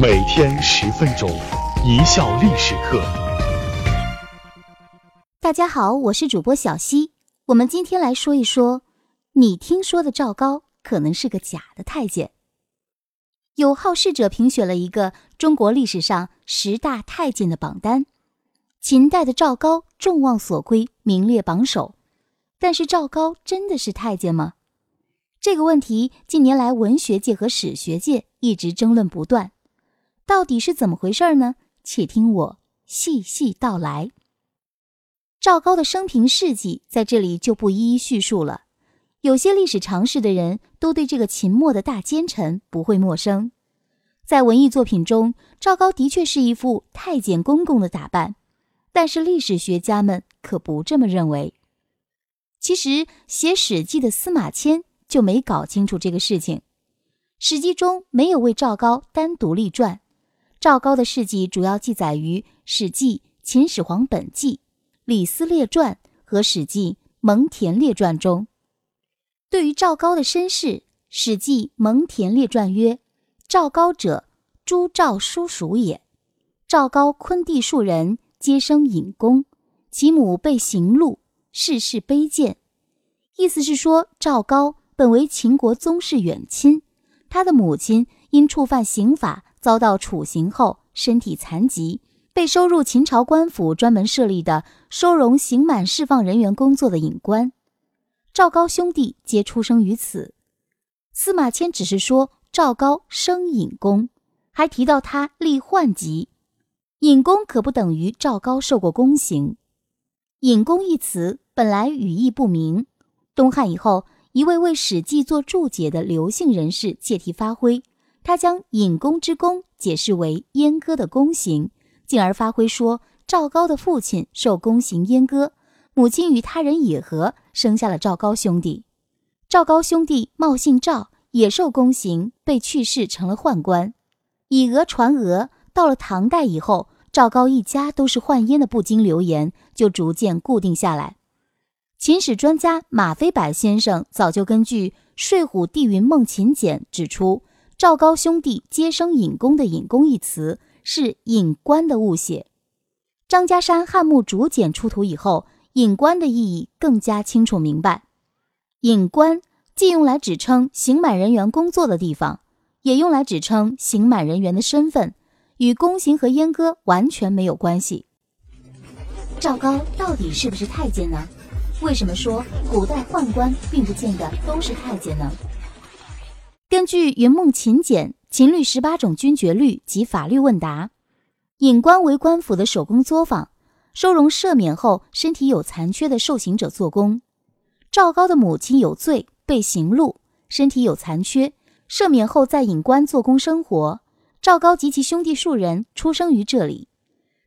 每天十分钟，一笑历史课。大家好，我是主播小溪。我们今天来说一说，你听说的赵高可能是个假的太监。有好事者评选了一个中国历史上十大太监的榜单，秦代的赵高众望所归，名列榜首。但是赵高真的是太监吗？这个问题近年来文学界和史学界一直争论不断。到底是怎么回事呢？且听我细细道来。赵高的生平事迹在这里就不一一叙述了。有些历史常识的人都对这个秦末的大奸臣不会陌生。在文艺作品中，赵高的确是一副太监公公的打扮，但是历史学家们可不这么认为。其实写《史记》的司马迁就没搞清楚这个事情，《史记》中没有为赵高单独立传。赵高的事迹主要记载于《史记·秦始皇本纪》《李斯列传》和《史记·蒙恬列传》中。对于赵高的身世，《史记·蒙恬列传》曰：“赵高者，朱赵叔属也。赵高昆弟数人，皆生隐公，其母被刑戮，世世卑贱。”意思是说，赵高本为秦国宗室远亲，他的母亲因触犯刑法。遭到处刑后，身体残疾，被收入秦朝官府专门设立的收容刑满释放人员工作的隐官。赵高兄弟皆出生于此。司马迁只是说赵高生隐公，还提到他立宦籍。隐公可不等于赵高受过宫刑。隐公一词本来语义不明，东汉以后，一位为《史记》做注解的刘姓人士借题发挥。他将隐公之功解释为阉割的宫刑，进而发挥说赵高的父亲受宫刑阉割，母亲与他人野合，生下了赵高兄弟。赵高兄弟冒姓赵，也受宫刑，被去世成了宦官。以讹传讹，到了唐代以后，赵高一家都是宦阉的不经流言就逐渐固定下来。秦史专家马飞柏先生早就根据《睡虎地云梦秦简》指出。赵高兄弟皆生隐公的“隐公”一词是隐官的误写。张家山汉墓竹简出土以后，隐官的意义更加清楚明白。隐官既用来指称刑满人员工作的地方，也用来指称刑满人员的身份，与宫刑和阉割完全没有关系。赵高到底是不是太监呢？为什么说古代宦官并不见得都是太监呢？根据《云梦秦简·秦律十八种军爵律及法律问答》，隐官为官府的手工作坊，收容赦免后身体有残缺的受刑者做工。赵高的母亲有罪，被刑戮，身体有残缺，赦免后在隐官做工生活。赵高及其兄弟数人出生于这里。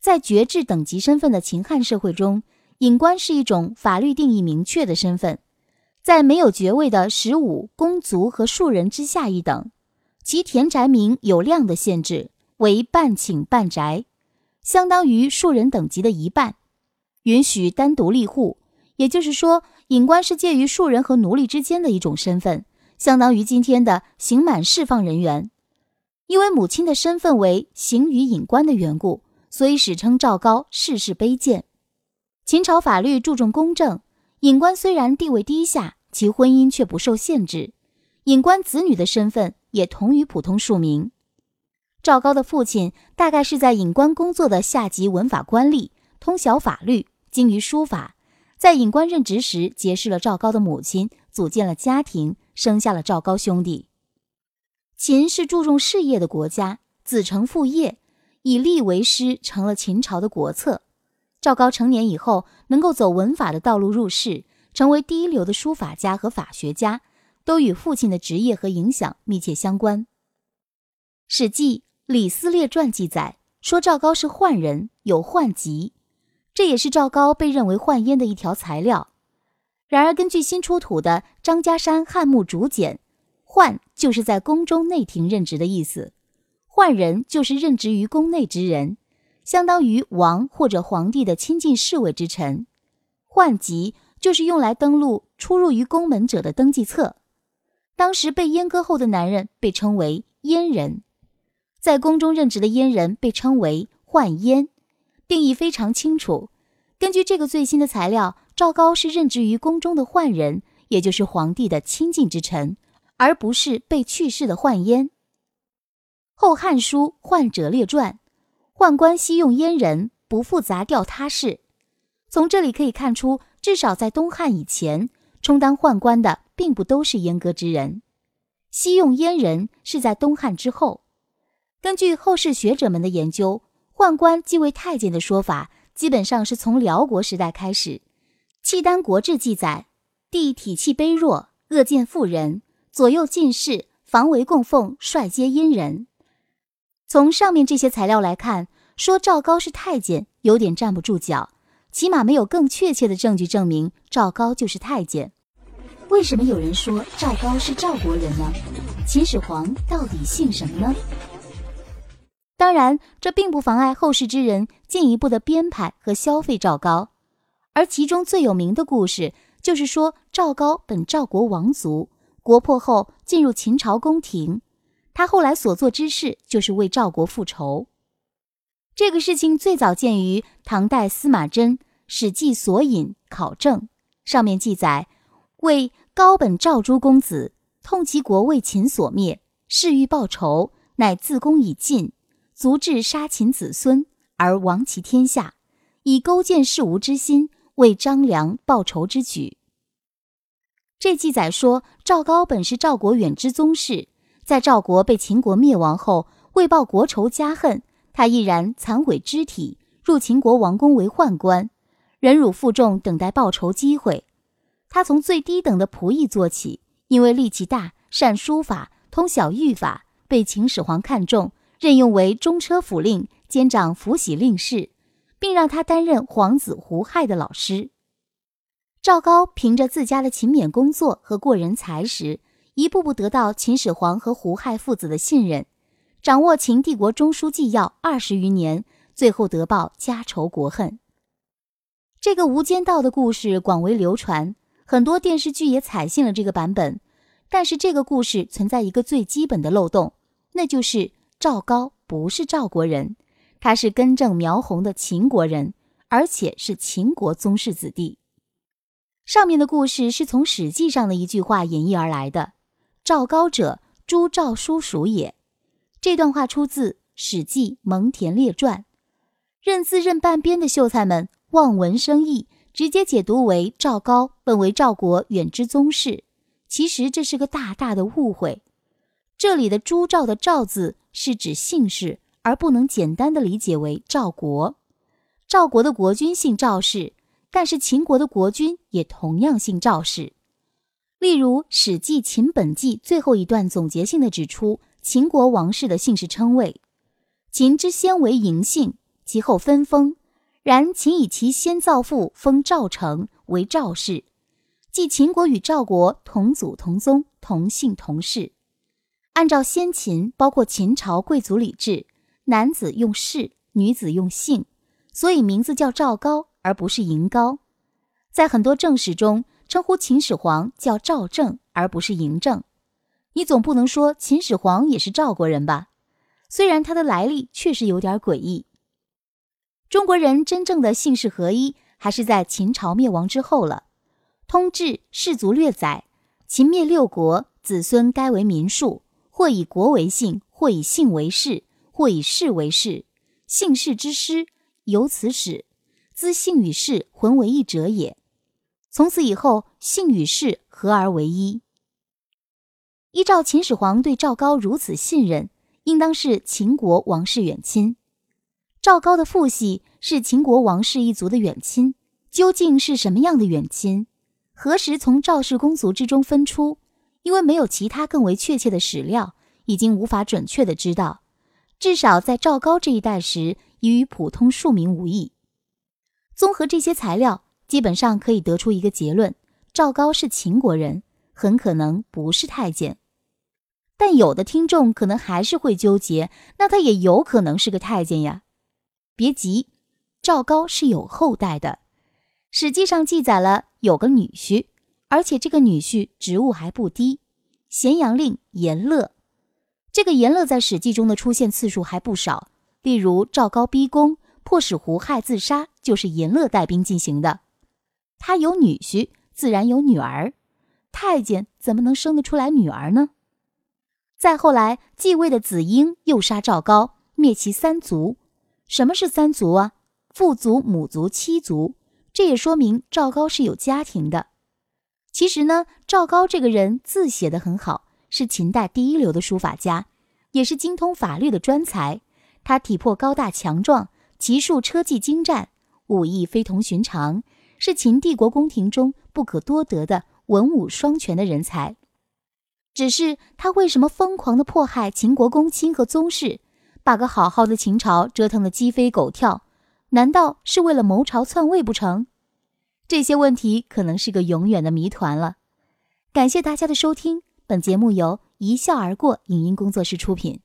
在爵制等级身份的秦汉社会中，隐官是一种法律定义明确的身份。在没有爵位的十五公族和庶人之下一等，其田宅名有量的限制为半顷半宅，相当于庶人等级的一半，允许单独立户。也就是说，隐官是介于庶人和奴隶之间的一种身份，相当于今天的刑满释放人员。因为母亲的身份为刑于隐官的缘故，所以史称赵高世世卑贱。秦朝法律注重公正。隐官虽然地位低下，其婚姻却不受限制，隐官子女的身份也同于普通庶民。赵高的父亲大概是在隐官工作的下级文法官吏，通晓法律，精于书法。在隐官任职时，结识了赵高的母亲，组建了家庭，生下了赵高兄弟。秦是注重事业的国家，子承父业，以吏为师，成了秦朝的国策。赵高成年以后，能够走文法的道路入仕，成为第一流的书法家和法学家，都与父亲的职业和影响密切相关。《史记·李斯列传》记载说，赵高是宦人，有宦籍，这也是赵高被认为宦阉的一条材料。然而，根据新出土的张家山汉墓竹简，“宦”就是在宫中内廷任职的意思，宦人就是任职于宫内之人。相当于王或者皇帝的亲近侍卫之臣，宦籍就是用来登录出入于宫门者的登记册。当时被阉割后的男人被称为阉人。在宫中任职的阉人被称为宦阉，定义非常清楚。根据这个最新的材料，赵高是任职于宫中的宦人，也就是皇帝的亲近之臣，而不是被去世的宦阉。《后汉书·宦者列传》：宦官悉用阉人，不复杂调他事。从这里可以看出，至少在东汉以前，充当宦官的并不都是阉割之人。西用阉人是在东汉之后。根据后世学者们的研究，宦官即位太监的说法，基本上是从辽国时代开始。《契丹国志》记载，帝体气卑弱，恶见妇人，左右进士，防为供奉，率皆阴人。从上面这些材料来看，说赵高是太监，有点站不住脚，起码没有更确切的证据证明赵高就是太监。为什么有人说赵高是赵国人呢？秦始皇到底姓什么呢？当然，这并不妨碍后世之人进一步的编排和消费赵高。而其中最有名的故事，就是说赵高本赵国王族，国破后进入秦朝宫廷，他后来所做之事就是为赵国复仇。这个事情最早见于唐代司马箴《史记索引考证》，上面记载为。高本赵诸公子痛其国为秦所灭，誓欲报仇，乃自宫以尽，足至杀秦子孙而亡其天下，以勾践事无之心为张良报仇之举。这记载说，赵高本是赵国远支宗室，在赵国被秦国灭亡后，为报国仇家恨，他毅然残毁肢体，入秦国王宫为宦官，忍辱负重，等待报仇机会。他从最低等的仆役做起，因为力气大、善书法、通晓御法，被秦始皇看中，任用为中车府令，兼掌府玺令事，并让他担任皇子胡亥的老师。赵高凭着自家的勤勉工作和过人才识，一步步得到秦始皇和胡亥父子的信任，掌握秦帝国中枢纪要二十余年，最后得报家仇国恨。这个无间道的故事广为流传。很多电视剧也采信了这个版本，但是这个故事存在一个最基本的漏洞，那就是赵高不是赵国人，他是根正苗红的秦国人，而且是秦国宗室子弟。上面的故事是从《史记》上的一句话演绎而来的：“赵高者，诸赵叔属也。”这段话出自《史记·蒙恬列传》，认字认半边的秀才们望文生义。直接解读为赵高本为赵国远支宗室，其实这是个大大的误会。这里的朱赵的赵字是指姓氏，而不能简单的理解为赵国。赵国的国君姓赵氏，但是秦国的国君也同样姓赵氏。例如《史记·秦本纪》最后一段总结性的指出秦国王室的姓氏称谓：秦之先为嬴姓，其后分封。然秦以其先造父封赵成为赵氏，即秦国与赵国同祖同宗同姓同氏。按照先秦包括秦朝贵族礼制，男子用氏，女子用姓，所以名字叫赵高而不是嬴高。在很多正史中，称呼秦始皇叫赵正而不是嬴政。你总不能说秦始皇也是赵国人吧？虽然他的来历确实有点诡异。中国人真正的姓氏合一，还是在秦朝灭亡之后了。《通志氏族略》载，秦灭六国，子孙该为民庶，或以国为姓，或以姓为氏，或以氏为氏。姓氏之师由此始，兹姓与氏混为一者也。从此以后，姓与氏合而为一。依照秦始皇对赵高如此信任，应当是秦国王室远亲。赵高的父系是秦国王室一族的远亲，究竟是什么样的远亲？何时从赵氏公族之中分出？因为没有其他更为确切的史料，已经无法准确的知道。至少在赵高这一代时，已与普通庶民无异。综合这些材料，基本上可以得出一个结论：赵高是秦国人，很可能不是太监。但有的听众可能还是会纠结，那他也有可能是个太监呀。别急，赵高是有后代的，《史记》上记载了有个女婿，而且这个女婿职务还不低，咸阳令严乐。这个阎乐在《史记》中的出现次数还不少，例如赵高逼宫，迫使胡亥自杀，就是阎乐带兵进行的。他有女婿，自然有女儿。太监怎么能生得出来女儿呢？再后来继位的子婴又杀赵高，灭其三族。什么是三族啊？父族、母族、妻族。这也说明赵高是有家庭的。其实呢，赵高这个人字写得很好，是秦代第一流的书法家，也是精通法律的专才。他体魄高大强壮，骑术车技精湛，武艺非同寻常，是秦帝国宫廷中不可多得的文武双全的人才。只是他为什么疯狂地迫害秦国公卿和宗室，把个好好的秦朝折腾得鸡飞狗跳？难道是为了谋朝篡位不成？这些问题可能是个永远的谜团了。感谢大家的收听，本节目由一笑而过影音工作室出品。